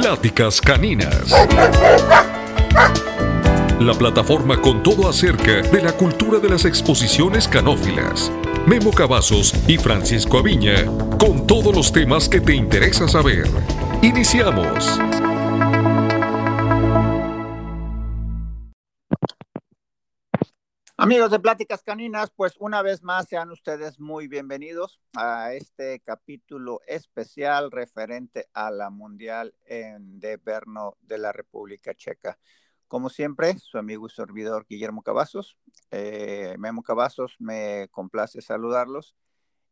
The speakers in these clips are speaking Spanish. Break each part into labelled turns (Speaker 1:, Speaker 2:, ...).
Speaker 1: Pláticas Caninas. La plataforma con todo acerca de la cultura de las exposiciones canófilas. Memo Cavazos y Francisco Aviña con todos los temas que te interesa saber. Iniciamos.
Speaker 2: Amigos de Pláticas Caninas, pues una vez más sean ustedes muy bienvenidos a este capítulo especial referente a la Mundial en de Brno de la República Checa. Como siempre, su amigo y servidor Guillermo Cavazos. Eh, Memo Cavazos, me complace saludarlos.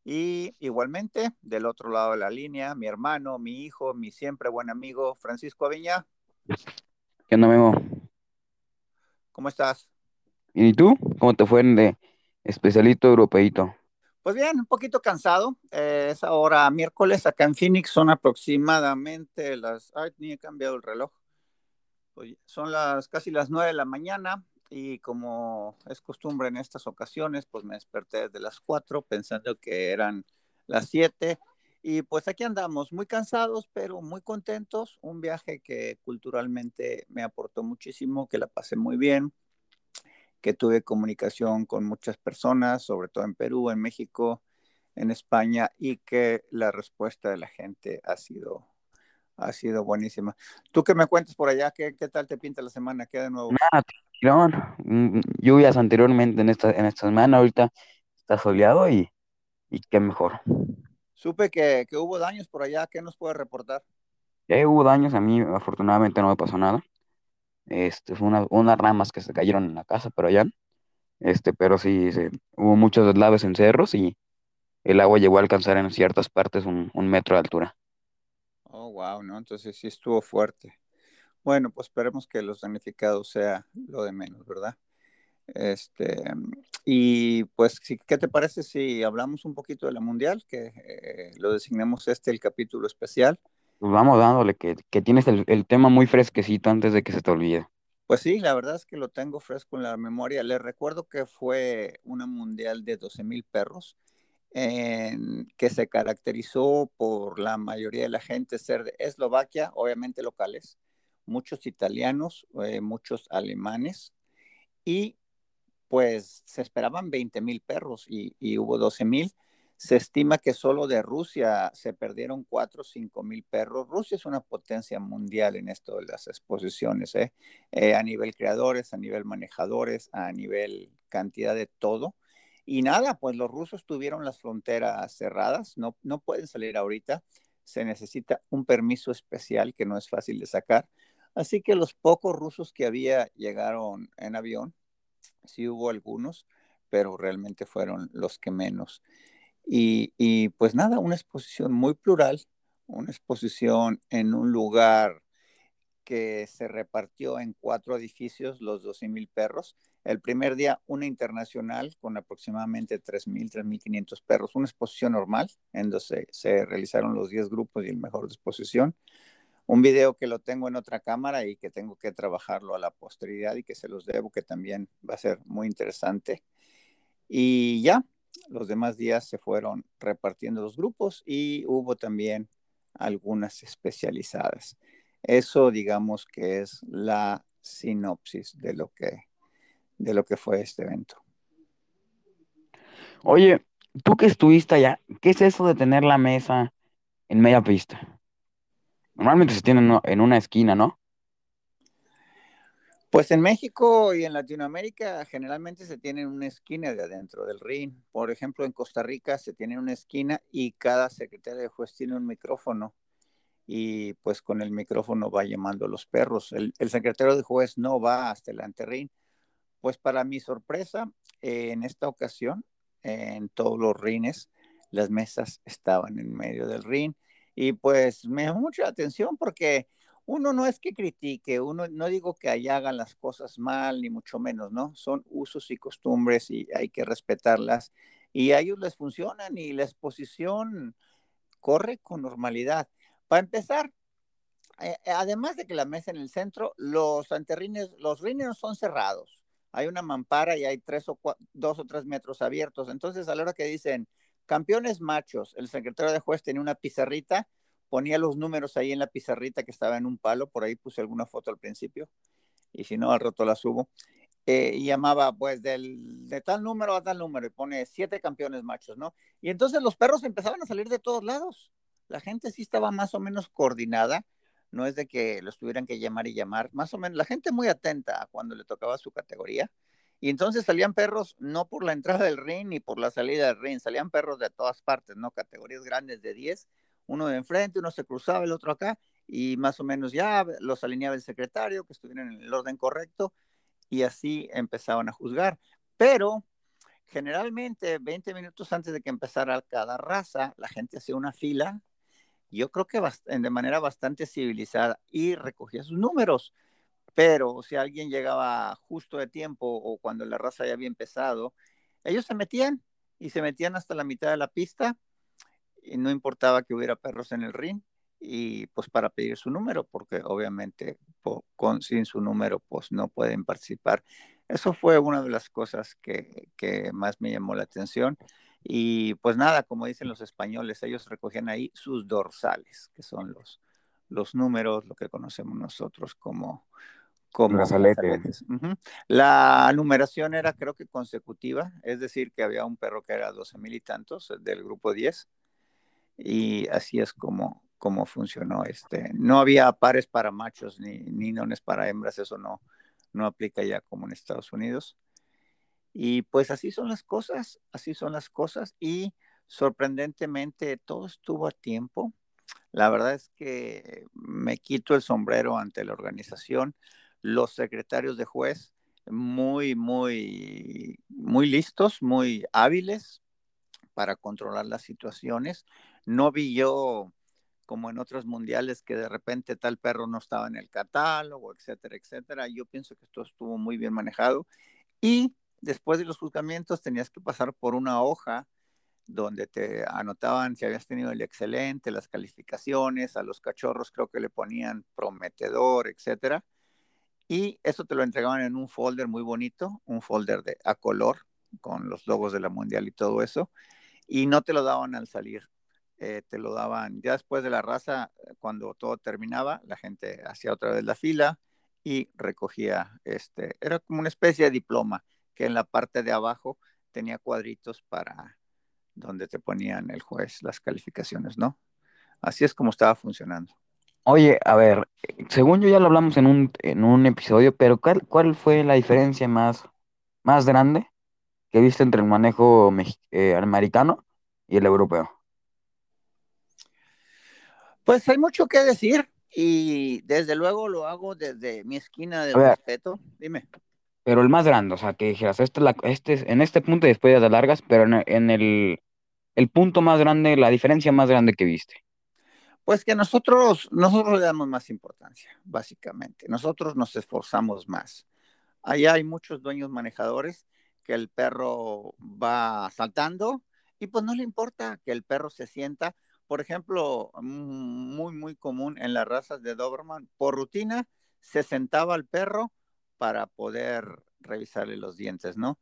Speaker 2: Y igualmente, del otro lado de la línea, mi hermano, mi hijo, mi siempre buen amigo Francisco Aviña.
Speaker 3: ¿Qué onda, Memo?
Speaker 2: ¿Cómo estás?
Speaker 3: ¿Y tú? ¿Cómo te fue en de especialito europeíto?
Speaker 2: Pues bien, un poquito cansado. Eh, es ahora miércoles acá en Phoenix, son aproximadamente las... Ay, ni he cambiado el reloj. son las casi las nueve de la mañana y como es costumbre en estas ocasiones, pues me desperté desde las cuatro pensando que eran las siete. Y pues aquí andamos, muy cansados, pero muy contentos. Un viaje que culturalmente me aportó muchísimo, que la pasé muy bien que tuve comunicación con muchas personas, sobre todo en Perú, en México, en España, y que la respuesta de la gente ha sido, ha sido buenísima. ¿Tú qué me cuentas por allá? ¿Qué, qué tal te pinta la semana? ¿Qué de nuevo?
Speaker 3: Nada, mm, lluvias anteriormente en esta, en esta semana, ahorita está soleado y, y qué mejor.
Speaker 2: Supe que, que, hubo daños por allá, ¿qué nos puede reportar?
Speaker 3: Ya hubo daños, a mí afortunadamente no me pasó nada. Este, fue una, unas ramas que se cayeron en la casa, pero allá, este, pero sí, hubo muchos deslaves en cerros y el agua llegó a alcanzar en ciertas partes un, metro de altura.
Speaker 2: Oh, wow, ¿no? Entonces sí estuvo fuerte. Bueno, pues esperemos que los damnificados sea lo de menos, ¿verdad? Este, y pues, ¿qué te parece si hablamos un poquito de la mundial? Que eh, lo designemos este el capítulo especial.
Speaker 3: Pues vamos dándole, que, tienes el, tema muy fresquecito antes de que se te olvide.
Speaker 2: Pues sí, la verdad es que lo tengo fresco en la memoria. Les recuerdo que fue una mundial de 12 mil perros, que se caracterizó por la mayoría de la gente ser de Eslovaquia, obviamente locales, muchos italianos, eh, muchos alemanes, y pues se esperaban 20 mil perros y, y hubo 12 mil se estima que solo de Rusia se perdieron 4 o 5 mil perros. Rusia es una potencia mundial en esto de las exposiciones, ¿eh? ¿eh? a nivel creadores, a nivel manejadores, a nivel cantidad de todo. Y nada, pues los rusos tuvieron las fronteras cerradas, no, no pueden salir ahorita, se necesita un permiso especial que no es fácil de sacar. Así que los pocos rusos que había llegaron en avión, sí hubo algunos, pero realmente fueron los que menos. Y, pues nada, una exposición muy plural, una exposición en un lugar que se repartió en cuatro edificios, los 12.000 perros. El primer día, una internacional con aproximadamente 3.000, 3.500 perros, una exposición normal, en donde se realizaron los 10 grupos y el mejor de exposición. Un video que lo tengo en otra cámara y que tengo que trabajarlo a la posteridad y que se los debo, que también va a ser muy interesante. Y ya, los demás días se fueron repartiendo los grupos y hubo también algunas especializadas. Eso digamos que es la sinopsis de lo que, de lo que fue este evento.
Speaker 3: Oye, tú que estuviste allá, ¿qué es eso de tener la mesa en media pista? Normalmente se tiene en una esquina, ¿no?
Speaker 2: Pues en México y en Latinoamérica generalmente se tiene una esquina de adentro del ring. Por ejemplo, en Costa Rica se tiene una esquina y cada secretario de juez tiene un micrófono y pues con el micrófono va llamando a los perros. El, secretario de juez no va hasta el ring. Pues para mi sorpresa, en esta ocasión, en todos los rines, las mesas estaban en medio del ring y pues me llamó mucha atención porque uno no es que critique, uno no digo que allá hagan las cosas mal, ni mucho menos, ¿no? Son usos y costumbres y hay que respetarlas. Y a ellos les funcionan y la exposición corre con normalidad. Para empezar, eh, además de que la mesa en el centro, los anterrines, los rines son cerrados. Hay una mampara y hay tres o dos o tres metros abiertos. Entonces, a la hora que dicen campeones machos, el secretario de juez tiene una pizarrita ponía los números ahí en la pizarrita que estaba en un palo, por ahí puse alguna foto al principio, y si no, al rato la subo. Eh, y llamaba pues del, de tal número a tal número y pone siete campeones machos, ¿no? Y entonces los perros empezaban a salir de todos lados. La gente sí estaba más o menos coordinada, no es de que los tuvieran que llamar y llamar, más o menos la gente muy atenta cuando le tocaba su categoría. Y entonces salían perros no por la entrada del ring ni por la salida del ring, salían perros de todas partes, ¿no? Categorías grandes de 10, uno de enfrente, uno se cruzaba, el otro acá, y más o menos ya los alineaba el secretario, que estuvieran en el orden correcto, y así empezaban a juzgar. Pero generalmente 20 minutos antes de que empezara cada raza, la gente hacía una fila, yo creo que de manera bastante civilizada, y recogía sus números. Pero si alguien llegaba justo de tiempo o cuando la raza ya había empezado, ellos se metían y se metían hasta la mitad de la pista y no importaba que hubiera perros en el ring y pues para pedir su número, porque obviamente con, sin su número pues no pueden participar. Eso fue una de las cosas que, que, más me llamó la atención. Y pues nada, como dicen los españoles, ellos recogían ahí sus dorsales, que son los, los números, lo que conocemos nosotros como, como brazaletes. La numeración era creo que consecutiva, es decir, que había un perro que era 12 mil y tantos del grupo 10 y así es como, como funcionó. Este, no había pares para machos ni, ni nones para hembras, eso no, no aplica ya como en Estados Unidos. Y pues así son las cosas, así son las cosas y sorprendentemente todo estuvo a tiempo. La verdad es que me quito el sombrero ante la organización, los secretarios de juez muy, muy, muy listos, muy hábiles para controlar las situaciones. No vi yo, como en otros mundiales, que de repente tal perro no estaba en el catálogo, etcétera, etcétera. Yo pienso que esto estuvo muy bien manejado. Y después de los juzgamientos tenías que pasar por una hoja donde te anotaban si habías tenido el excelente, las calificaciones, a los cachorros creo que le ponían prometedor, etcétera. Y eso te lo entregaban en un folder muy bonito, un folder de a color con los logos de la mundial y todo eso, y no te lo daban al salir. Eh, te lo daban ya después de la raza, eh, cuando todo terminaba, la gente hacía otra vez la fila y recogía, este, era como una especie de diploma que en la parte de abajo tenía cuadritos para donde te ponían el juez las calificaciones, ¿no? Así es como estaba funcionando.
Speaker 3: Oye, a ver, según yo ya lo hablamos en un, en un episodio, pero ¿cuál, cuál fue la diferencia más, más grande que viste entre el manejo eh, americano y el europeo?
Speaker 2: Pues hay mucho que decir y desde luego lo hago desde mi esquina de respeto. Dime.
Speaker 3: Pero el más grande, o sea, que dijeras, este, la, este, en este punto después de largas, pero en, el, el punto más grande, la diferencia más grande que viste.
Speaker 2: Pues que nosotros, nosotros le damos más importancia, básicamente. Nosotros nos esforzamos más. Allá hay muchos dueños manejadores que el perro va saltando y pues no le importa que el perro se sienta por ejemplo, muy, muy común en las razas de Doberman, por rutina se sentaba el perro para poder revisarle los dientes, ¿no?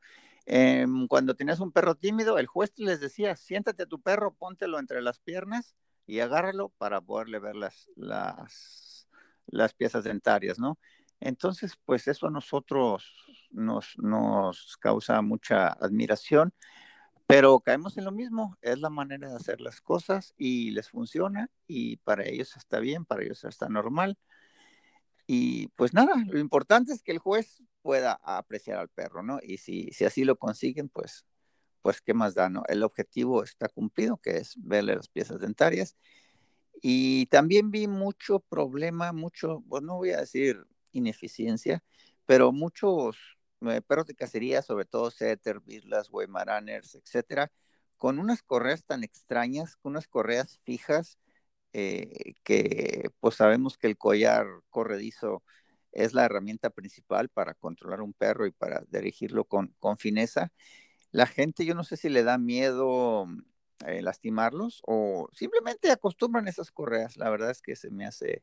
Speaker 2: Em, cuando tenías un perro tímido, el juez les decía, siéntate tu perro, póntelo entre las piernas y agárralo para poderle ver las, las, las piezas dentarias, ¿no? Entonces, pues eso a nosotros nos, nos causa mucha admiración pero caemos en lo mismo, es la manera de hacer las cosas y les funciona y para ellos está bien, para ellos está normal. Y pues nada, lo importante es que el juez pueda apreciar al perro, ¿no? Y si, si así lo consiguen, pues, pues qué más da, ¿no? El objetivo está cumplido, que es verle las piezas dentarias. Y también vi mucho problema, mucho, pues no voy a decir ineficiencia, pero muchos perros de cacería, sobre todo setter, bislas, weimaraners, etcétera, con unas correas tan extrañas, con unas correas fijas, eh, que pues sabemos que el collar corredizo es la herramienta principal para controlar un perro y para dirigirlo con, con fineza. La gente, yo no sé si le da miedo eh, lastimarlos o simplemente acostumbran esas correas. La verdad es que se me hace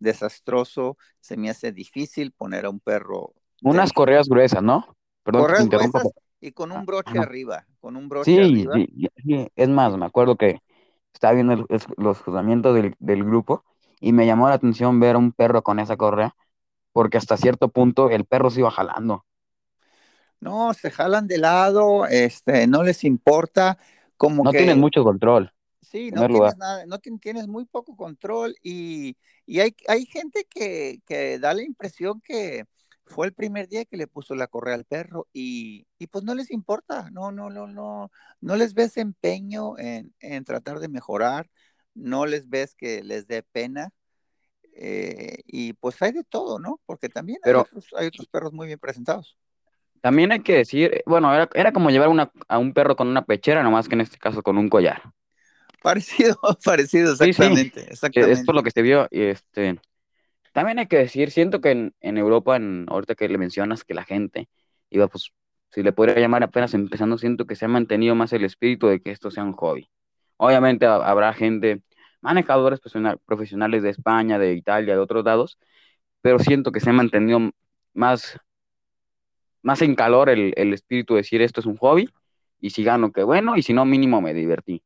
Speaker 2: desastroso, se me hace difícil poner a un perro
Speaker 3: unas correas gruesas, ¿no?
Speaker 2: Perdón, correas gruesas y con un broche arriba, con un broche arriba.
Speaker 3: Sí, sí, es más, me acuerdo que estaba viendo los juzgamientos del, del, grupo y me llamó la atención ver a un perro con esa correa, porque hasta cierto punto el perro se iba jalando.
Speaker 2: No, se jalan de lado, este, no les importa, como
Speaker 3: no
Speaker 2: que...
Speaker 3: tienen mucho control.
Speaker 2: Sí, no tienes, nada, no tienes muy poco control y, y hay, hay, gente que, que, da la impresión que fue el primer día que le puso la correa al perro y, y pues no les importa, no, no, no, no, no les ves empeño en, en tratar de mejorar, no les ves que les dé pena eh, y pues hay de todo, ¿no? Porque también hay, otros, hay otros perros muy bien presentados.
Speaker 3: También hay que decir, bueno, era, era como llevar una, a un perro con una pechera, nomás que en este caso con un collar.
Speaker 2: Parecido, parecido, exactamente. Sí, sí. exactamente.
Speaker 3: Esto es lo que se vio. Y este, también hay que decir, siento que en, Europa, en, ahorita que le mencionas que la gente iba, pues, si le podría llamar apenas empezando, siento que se ha mantenido más el espíritu de que esto sea un hobby. Obviamente habrá gente, manejadores profesionales de España, de Italia, de otros lados, pero siento que se ha mantenido más, más en calor el, el espíritu de decir esto es un hobby y si gano, qué bueno, y si no, mínimo me divertí.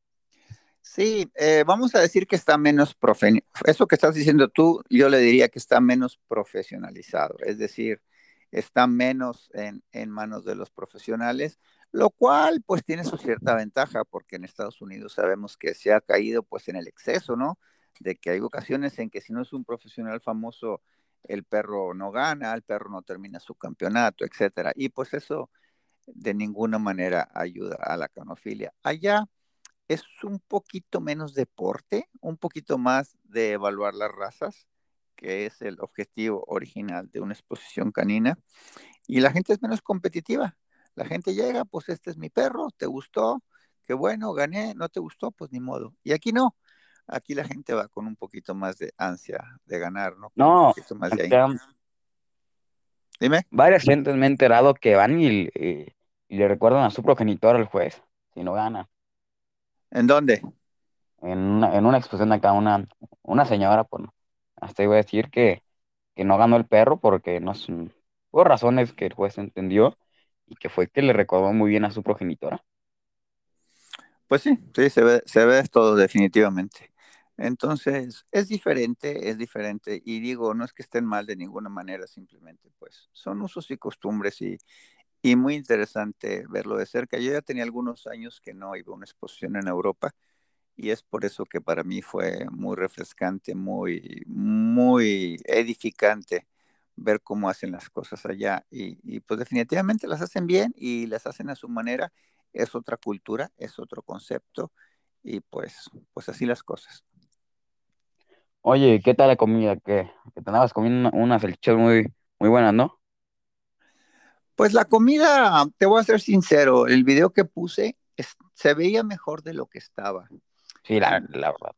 Speaker 2: Sí, eh, vamos a decir que está menos profe eso que estás diciendo tú, yo le diría que está menos profesionalizado, es decir, está menos en, en, manos de los profesionales, lo cual pues tiene su cierta ventaja porque en Estados Unidos sabemos que se ha caído pues en el exceso, ¿no? De que hay ocasiones en que si no es un profesional famoso, el perro no gana, el perro no termina su campeonato, etcétera. Y pues eso de ninguna manera ayuda a la canofilia. Allá es un poquito menos deporte, un poquito más de evaluar las razas, que es el objetivo original de una exposición canina, y la gente es menos competitiva. La gente llega, pues este es mi perro, ¿te gustó? Qué bueno, gané, no te gustó, pues ni modo. Y aquí no, aquí la gente va con un poquito más de ansia de ganar, ¿no?
Speaker 3: no,
Speaker 2: un poquito más de ahí. Dime.
Speaker 3: Varias gentes me he enterado que van y, y, y le recuerdan a su progenitor al juez, si no gana.
Speaker 2: ¿En dónde?
Speaker 3: En una, en una exposición acá, una, una señora, pues, hasta iba a decir que, que no ganó el perro porque no por razones que el juez entendió y que fue que le recordó muy bien a su progenitora.
Speaker 2: Pues sí, sí, se ve, se ve todo definitivamente. Entonces, es diferente, es diferente. Y digo, no es que estén mal de ninguna manera, simplemente pues son usos y costumbres y, y muy interesante verlo de cerca. Yo ya tenía algunos años que no iba a una exposición en Europa y es por eso que para mí fue muy refrescante, muy, muy edificante ver cómo hacen las cosas allá y, y, pues definitivamente las hacen bien y las hacen a su manera. Es otra cultura, es otro concepto y pues, pues así las cosas.
Speaker 3: Oye, ¿qué tal la comida? Que, te andabas comiendo unas salchichas muy, muy buenas, ¿no?
Speaker 2: Pues la comida, te voy a ser sincero, el video que puse es, se veía mejor de lo que estaba.
Speaker 3: Sí, la, la verdad.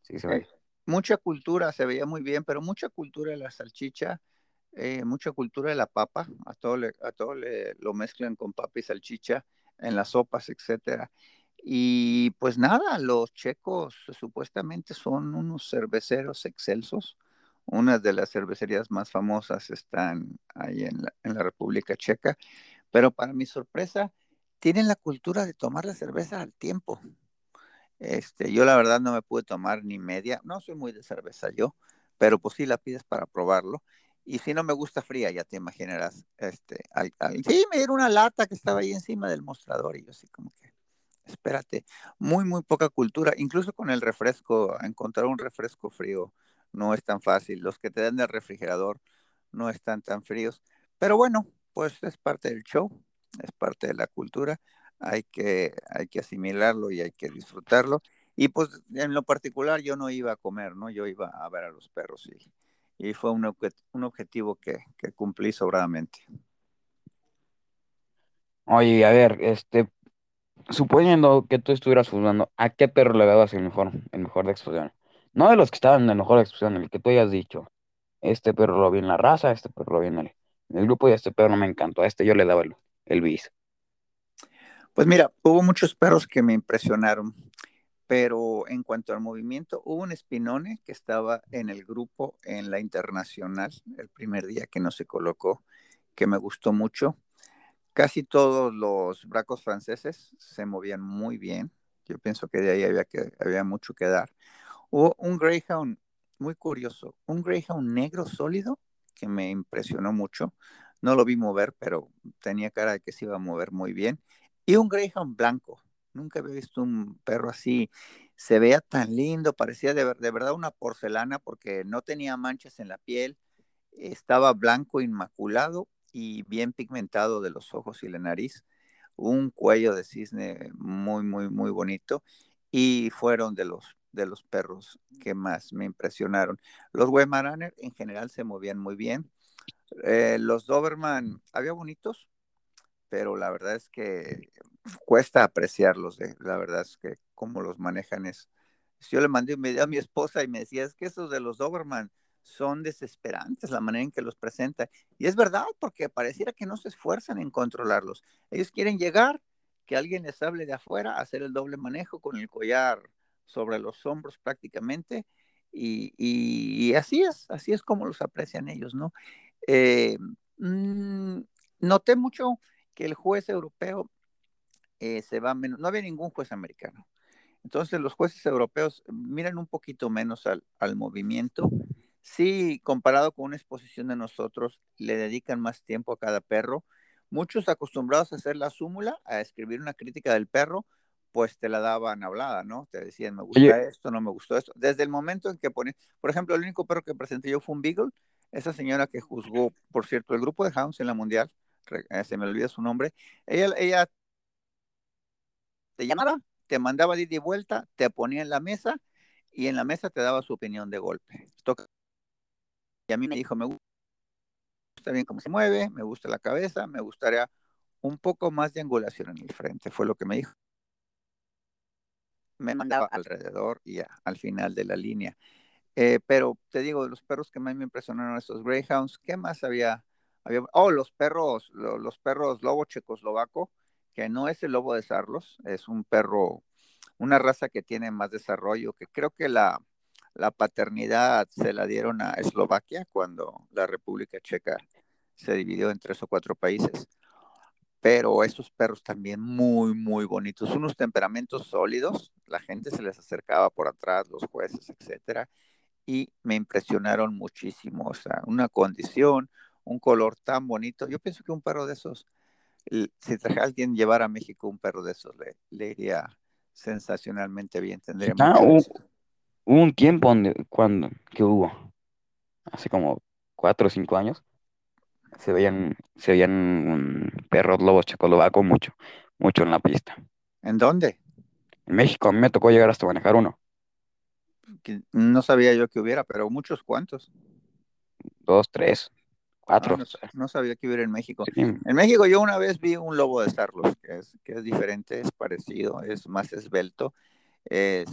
Speaker 3: Sí, se.
Speaker 2: Eh, mucha cultura, se veía muy bien, pero mucha cultura de la salchicha, eh, mucha cultura de la papa, a todo, le, a todo le, lo mezclan con papa y salchicha en las sopas, etcétera. Y pues nada, los checos supuestamente son unos cerveceros excelsos una de las cervecerías más famosas están ahí en la, República Checa, pero para mi sorpresa, tienen la cultura de tomar la cerveza al tiempo. Este, yo la verdad no me pude tomar ni media, no soy muy de cerveza yo, pero pues sí la pides para probarlo. Y si no me gusta fría, ya te imaginarás. Este, sí, me dieron una lata que estaba ahí encima del mostrador y yo así como que, espérate, muy, muy poca cultura. Incluso con el refresco, encontrar un refresco frío no es tan fácil. Los que te dan del refrigerador no están tan fríos. Pero bueno, pues es parte del show, es parte de la cultura. Hay que, hay que asimilarlo y hay que disfrutarlo. Y pues en lo particular yo no iba a comer, ¿no? Yo iba a ver a los perros y, y fue un, un objetivo que, que cumplí sobradamente.
Speaker 3: Oye, a ver, este, suponiendo que tú estuvieras jugando, ¿a qué perro le dabas el mejor, el mejor de exposición? No de los que estaban en la mejor expresión, el que tú hayas dicho. Este perro lo vi en la raza, este perro lo vi en el, grupo y este perro no me encantó. A este yo le daba el, el bis.
Speaker 2: Pues mira, hubo muchos perros que me impresionaron, pero en cuanto al movimiento, hubo un espinone que estaba en el grupo en la internacional el primer día que no se colocó, que me gustó mucho. Casi todos los bracos franceses se movían muy bien, Yo pienso que de ahí había, que, había mucho que dar. Hubo un Greyhound muy curioso, un Greyhound negro sólido que me impresionó mucho. No lo vi mover, pero tenía cara de que se iba a mover muy bien. Y un Greyhound blanco. Nunca había visto un perro así. Se veía tan lindo, parecía de, de verdad una porcelana porque no tenía manchas en la piel. Estaba blanco, inmaculado y bien pigmentado de los ojos y la nariz un cuello de cisne muy, muy, muy bonito y fueron de los, de los perros que más me impresionaron. Los Weimaraner en general se movían muy bien. Eh, los Doberman había bonitos, pero la verdad es que cuesta apreciarlos. Eh. La verdad es que cómo los manejan es. Yo le mandé un video a mi esposa y me decía, es que esos de los Doberman son desesperantes la manera en que los presenta. Y es verdad, porque pareciera que no se esfuerzan en controlarlos. Ellos quieren llegar, que alguien les hable de afuera, hacer el doble manejo con el collar sobre los hombros prácticamente. Y, así es, así es como los aprecian ellos, ¿no? Eh, mm, noté mucho que el juez europeo eh, se va menos, no había ningún juez americano. Entonces los jueces europeos miran un poquito menos al, al movimiento Sí, comparado con una exposición de nosotros, le dedican más tiempo a cada perro. Muchos acostumbrados a hacer la súmula, a escribir una crítica del perro, pues te la daban hablada, ¿no? Te decían, me gusta esto, no me gustó esto. Desde el momento en que ponen, por ejemplo, el único perro que presenté yo fue un Beagle, esa señora que juzgó, por cierto, el grupo de Hounds en la Mundial, eh, se me olvida su nombre, ella, ella te llamaba, te mandaba de ida y vuelta, te ponía en la mesa y en la mesa te daba su opinión de golpe. Y a mí me dijo, me gusta bien cómo se mueve, me gusta la cabeza, me gustaría un poco más de angulación en el frente, fue lo que me dijo. Me mandaba alrededor y al final de la línea. Eh, pero te digo, los perros que más me impresionaron, estos Greyhounds, ¿qué más había? había oh, los perros, los, perros lobo checoslovaco, que no es el lobo de Sarlos, es un perro, una raza que tiene más desarrollo, que creo que la, la paternidad se la dieron a Eslovaquia cuando la República Checa se dividió en tres o cuatro países. Pero esos perros también muy, muy bonitos, unos temperamentos sólidos, la gente se les acercaba por atrás, los jueces, etcétera, y me impresionaron muchísimo, o sea, una condición, un color tan bonito. Yo pienso que un perro de esos, si alguien llevar a México un perro de esos, le, le iría sensacionalmente bien, tendría
Speaker 3: Hubo un tiempo donde, cuando, que hubo, hace como cuatro o cinco años, se veían, se veían perros lobos checoslovacos mucho, mucho en la pista.
Speaker 2: ¿En dónde?
Speaker 3: En México, a mí me tocó llegar hasta manejar uno.
Speaker 2: no sabía yo que hubiera, pero muchos cuantos.
Speaker 3: Dos, tres, cuatro.
Speaker 2: Ah, no, sabía que hubiera en México. En México yo una vez vi un lobo de Starlos, que es, que es diferente, es parecido, es más esbelto, es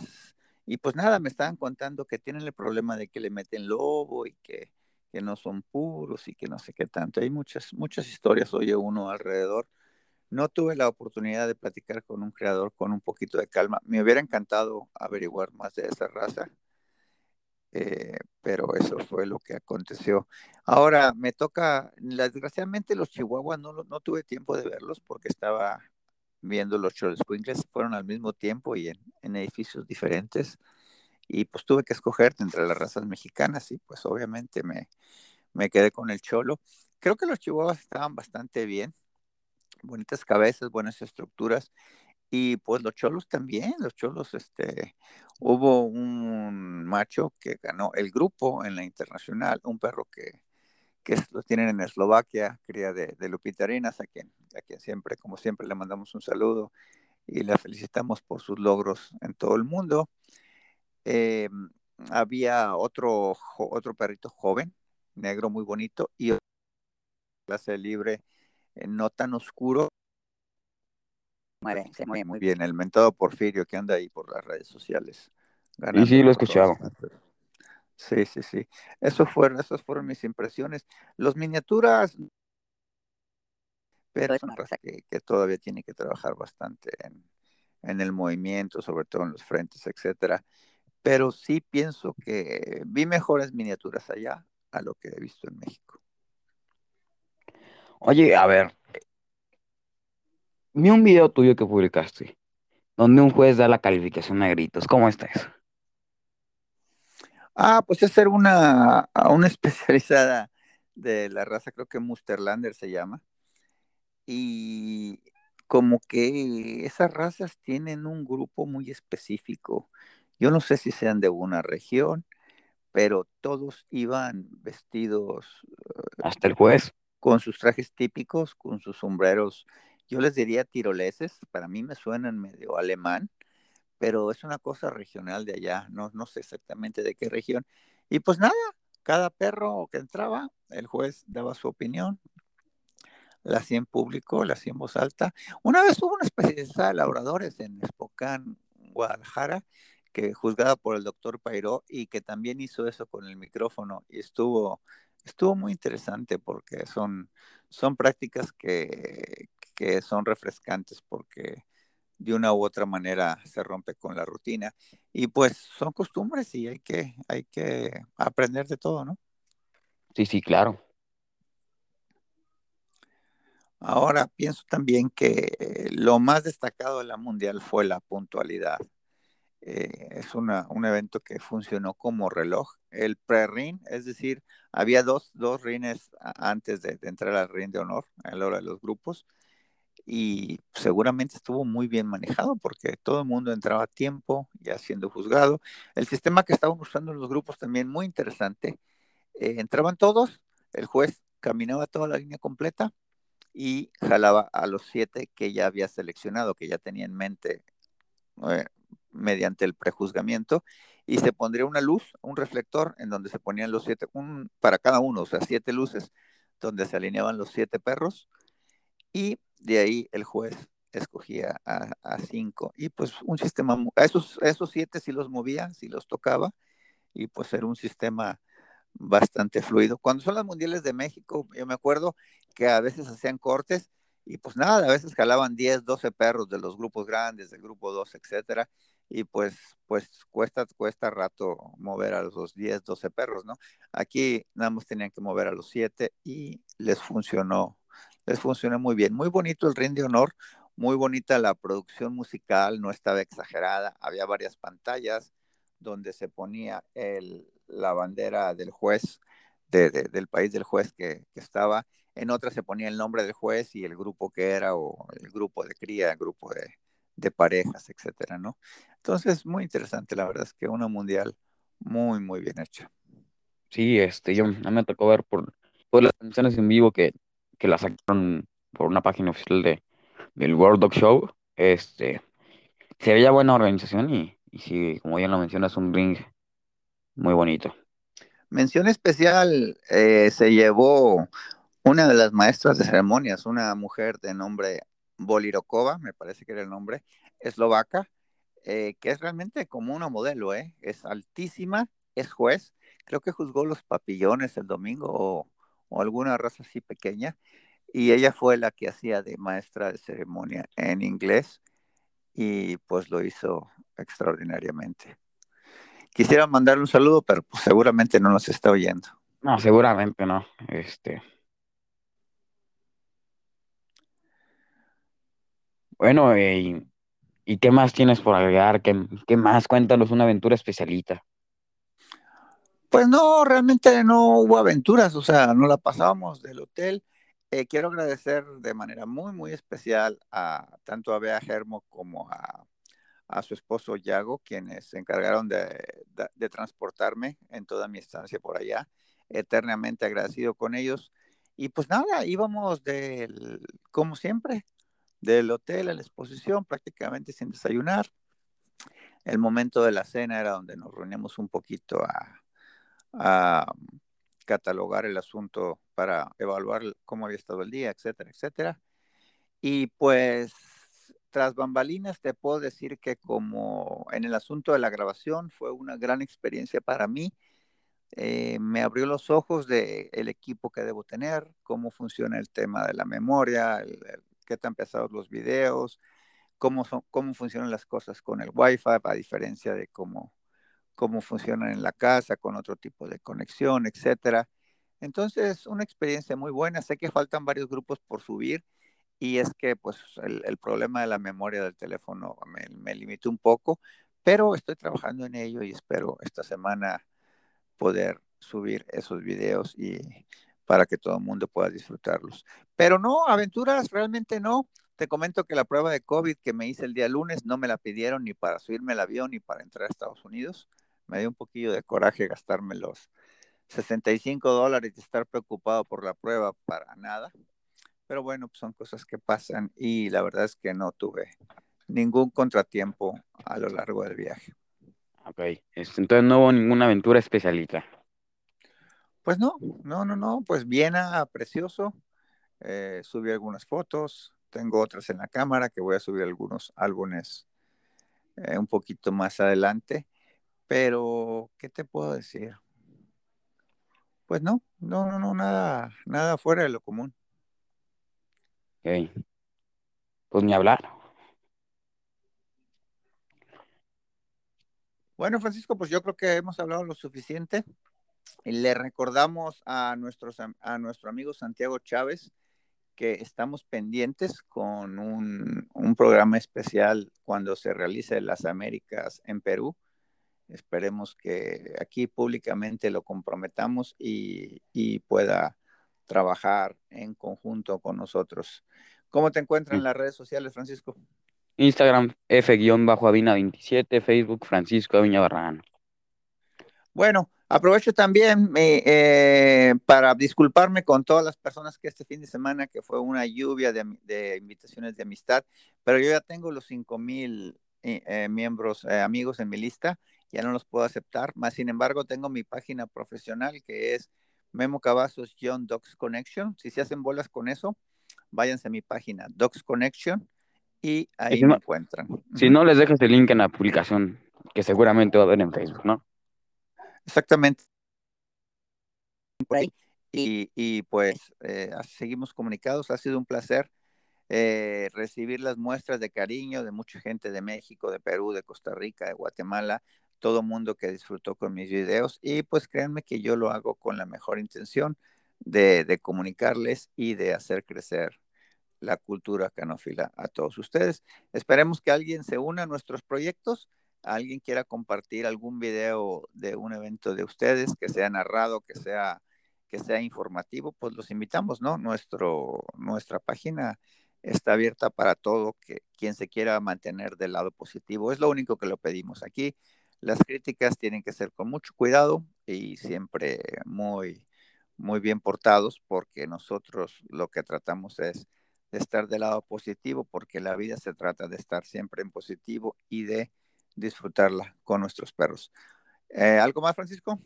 Speaker 2: y pues nada, me estaban contando que tienen el problema de que le meten lobo y que, no son puros y que no sé qué tanto. Hay muchas, muchas historias, oye uno alrededor. No tuve la oportunidad de platicar con un creador con un poquito de calma. Me hubiera encantado averiguar más de esa raza, eh, pero eso fue lo que aconteció. Ahora me toca, desgraciadamente los chihuahuas no, no tuve tiempo de verlos porque estaba viendo los Squinkles, fueron al mismo tiempo y en, edificios diferentes. Y pues tuve que escoger entre las razas mexicanas y pues obviamente me, me quedé con el cholo. Creo que los chihuahuas estaban bastante bien, bonitas cabezas, buenas estructuras. Y pues los cholos también, los cholos, este, hubo un macho que ganó el grupo en la internacional, un perro que, que lo tienen en Eslovaquia, cría de, de Lupita Arenas, a quien, a quien siempre, como siempre, le mandamos un saludo y la felicitamos por sus logros en todo el mundo. Eh, había otro, otro perrito joven, negro muy bonito, y clase libre eh, no tan oscuro. se mueve muy bien. El mentado Porfirio que anda ahí por las redes sociales.
Speaker 3: Y sí, lo he escuchado.
Speaker 2: Sí, sí, sí. Eso fueron, esas fueron mis impresiones. Los miniaturas, pero es una raza que, todavía tiene que trabajar bastante en, el movimiento, sobre todo en los frentes, etcétera. Pero sí pienso que vi mejores miniaturas allá a lo que he visto en México.
Speaker 3: Oye, a ver, vi un video tuyo que publicaste donde un juez da la calificación a gritos. ¿Cómo está eso?
Speaker 2: Ah, pues es ser una, una especializada de la raza, creo que Musterlander se llama. Y como que esas razas tienen un grupo muy específico. Yo no sé si sean de una región, pero todos iban vestidos.
Speaker 3: Hasta el juez.
Speaker 2: Con sus trajes típicos, con sus sombreros, yo les diría tiroleses, para mí me suenan medio alemán, pero es una cosa regional de allá, no, no sé exactamente de qué región. Y pues nada, cada perro que entraba, el juez daba su opinión, la hacía en público, la hacía en voz alta. Una vez hubo una especialista de labradores en Spokane, Guadalajara, que juzgada por el doctor Pairó y que también hizo eso con el micrófono y estuvo, estuvo muy interesante porque son, son prácticas que, que son refrescantes porque de una u otra manera se rompe con la rutina. Y pues son costumbres y hay que, hay que aprender de todo, ¿no?
Speaker 3: Sí, sí, claro.
Speaker 2: Ahora pienso también que lo más destacado de la mundial fue la puntualidad. Eh, es una, un evento que funcionó como reloj. El pre-ring, es decir, había dos, dos rines antes de, entrar al ring de honor a la hora de los grupos y seguramente estuvo muy bien manejado porque todo el mundo entraba a tiempo ya siendo juzgado. El sistema que estaban usando los grupos también muy interesante. Eh, entraban todos, el juez caminaba toda la línea completa y jalaba a los siete que ya había seleccionado, que ya tenía en mente eh, mediante el prejuzgamiento, y se pondría una luz, un reflector, en donde se ponían los siete, un, para cada uno, o sea, siete luces, donde se alineaban los siete perros, y de ahí el juez escogía a, a cinco. Y pues un sistema, a esos, esos siete sí los movía, sí los tocaba, y pues era un sistema bastante fluido. Cuando son las mundiales de México, yo me acuerdo que a veces hacían cortes y pues nada, a veces jalaban 10, 12 perros de los grupos grandes, del grupo 2, etcétera, y pues, pues cuesta, cuesta rato mover a los 10, 12 perros, ¿no? Aquí nada más tenían que mover a los 7 y les funcionó les funcionó muy bien. Muy bonito el ring de honor, muy bonita la producción musical, no estaba exagerada, había varias pantallas donde se ponía el, la bandera del juez, de, de, del país del juez que, que, estaba, en otras se ponía el nombre del juez y el grupo que era, o el grupo de cría, el grupo de, de parejas, etcétera, ¿no? Entonces, muy interesante, la verdad es que una mundial muy, muy bien hecha.
Speaker 3: Sí, este, yo a mí me tocó ver por, por las canciones en vivo que que la sacaron por una página oficial de, del World Dog Show. Este, se veía buena organización y, y sí, como ya lo mencionas, un ring muy bonito.
Speaker 2: Mención especial eh, se llevó una de las maestras de ceremonias, una mujer de nombre Bolirokova, me parece que era el nombre, eslovaca, eh, que es realmente como una modelo, ¿eh? es altísima, es juez, creo que juzgó los papillones el domingo o, alguna raza así pequeña, y ella fue la que hacía de maestra de ceremonia en inglés y pues lo hizo extraordinariamente. Quisiera mandarle un saludo, pero pues, seguramente no nos está oyendo.
Speaker 3: No, seguramente no. Este. Bueno, eh, ¿y qué más tienes por agregar? ¿Qué, ¿Qué más? Cuéntanos una aventura especialita.
Speaker 2: Pues no, realmente no hubo aventuras, o sea, no la pasábamos del hotel. Eh, quiero agradecer de manera muy, muy especial a tanto a Bea Germo como a, a su esposo Yago, quienes se encargaron de, de, de, transportarme en toda mi estancia por allá. Eternamente agradecido con ellos. Y pues nada, íbamos del, como siempre, del hotel a la exposición, prácticamente sin desayunar. El momento de la cena era donde nos reuníamos un poquito a, a catalogar el asunto para evaluar cómo había estado el día, etcétera, etcétera. Y pues tras bambalinas te puedo decir que como en el asunto de la grabación fue una gran experiencia para mí. Eh, me abrió los ojos del el equipo que debo tener, cómo funciona el tema de la memoria, el, qué tan pesados los videos, cómo, son, cómo funcionan las cosas con el Wi-Fi, a diferencia de cómo cómo funcionan en la casa, con otro tipo de conexión, etcétera. Entonces, una experiencia muy buena. Sé que faltan varios grupos por subir y es que pues el, problema de la memoria del teléfono me, me limitó un poco, pero estoy trabajando en ello y espero esta semana poder subir esos videos y para que todo el mundo pueda disfrutarlos. Pero no, aventuras realmente no. Te comento que la prueba de COVID que me hice el día lunes no me la pidieron ni para subirme al avión ni para entrar a Estados Unidos. Me dio un poquillo de coraje gastarme los 65 dólares y estar preocupado por la prueba para nada. Pero bueno, pues son cosas que pasan y la verdad es que no tuve ningún contratiempo a lo largo del viaje.
Speaker 3: Ok, este, entonces no hubo ninguna aventura especialita.
Speaker 2: Pues no, no, no, no, pues Viena, precioso. Eh, subí algunas fotos, tengo otras en la cámara que voy a subir algunos álbumes eh, un poquito más adelante. Pero, ¿qué te puedo decir? Pues no, no, no, no, nada, nada fuera de lo común.
Speaker 3: Ok. Pues ni hablar.
Speaker 2: Bueno, Francisco, pues yo creo que hemos hablado lo suficiente. Le recordamos a, nuestros, a nuestro amigo Santiago Chávez que estamos pendientes con un, programa especial cuando se realice las Américas en Perú. Esperemos que aquí públicamente lo comprometamos y, pueda trabajar en conjunto con nosotros. ¿Cómo te encuentras en las redes sociales, Francisco?
Speaker 3: Instagram F-Avina27, Facebook Francisco Aviña Barragán.
Speaker 2: Bueno, aprovecho también eh, para disculparme con todas las personas que este fin de semana, que fue una lluvia de, invitaciones de amistad, pero yo ya tengo los 5 mil eh, eh, miembros, amigos en mi lista, ya no los puedo aceptar, más sin embargo tengo mi página profesional que es Memo Cavazos John Docs Connection. Si se hacen bolas con eso, váyanse a mi página Docs Connection y ahí me encuentran.
Speaker 3: Si no, les dejas el link en la publicación, que seguramente va a ver en Facebook, ¿no?
Speaker 2: Exactamente. Y, y pues eh, seguimos comunicados. Ha sido un placer eh, recibir las muestras de cariño de mucha gente de México, de Perú, de Costa Rica, de Guatemala, todo mundo que disfrutó con mis videos. Y pues créanme que yo lo hago con la mejor intención de, de comunicarles y de hacer crecer la cultura canófila a todos ustedes. Esperemos que alguien se una a nuestros proyectos alguien quiera compartir algún video de un evento de ustedes que sea narrado, que sea, que sea informativo, pues los invitamos, ¿no? Nuestro, nuestra página está abierta para todo que quien se quiera mantener del lado positivo. Es lo único que lo pedimos aquí. Las críticas tienen que ser con mucho cuidado y siempre muy, muy bien portados porque nosotros lo que tratamos es de estar del lado positivo porque la vida se trata de estar siempre en positivo y de disfrutarla con nuestros perros. Eh, ¿Algo más, Francisco?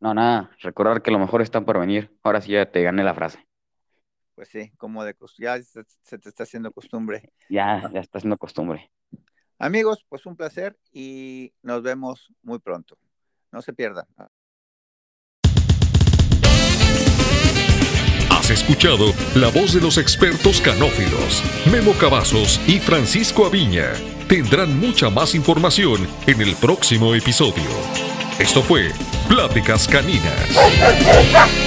Speaker 3: No, nada, recordar que lo mejor está por venir. Ahora sí ya te gané la frase.
Speaker 2: Pues sí, como de ya se, se te está haciendo costumbre.
Speaker 3: Ya, ya está haciendo costumbre.
Speaker 2: Amigos, pues un placer y nos vemos muy pronto. No se pierdan.
Speaker 1: Has escuchado la voz de los expertos canófilos, Memo Cavazos y Francisco Aviña tendrán mucha más información en el próximo episodio. Esto fue Pláticas Caninas.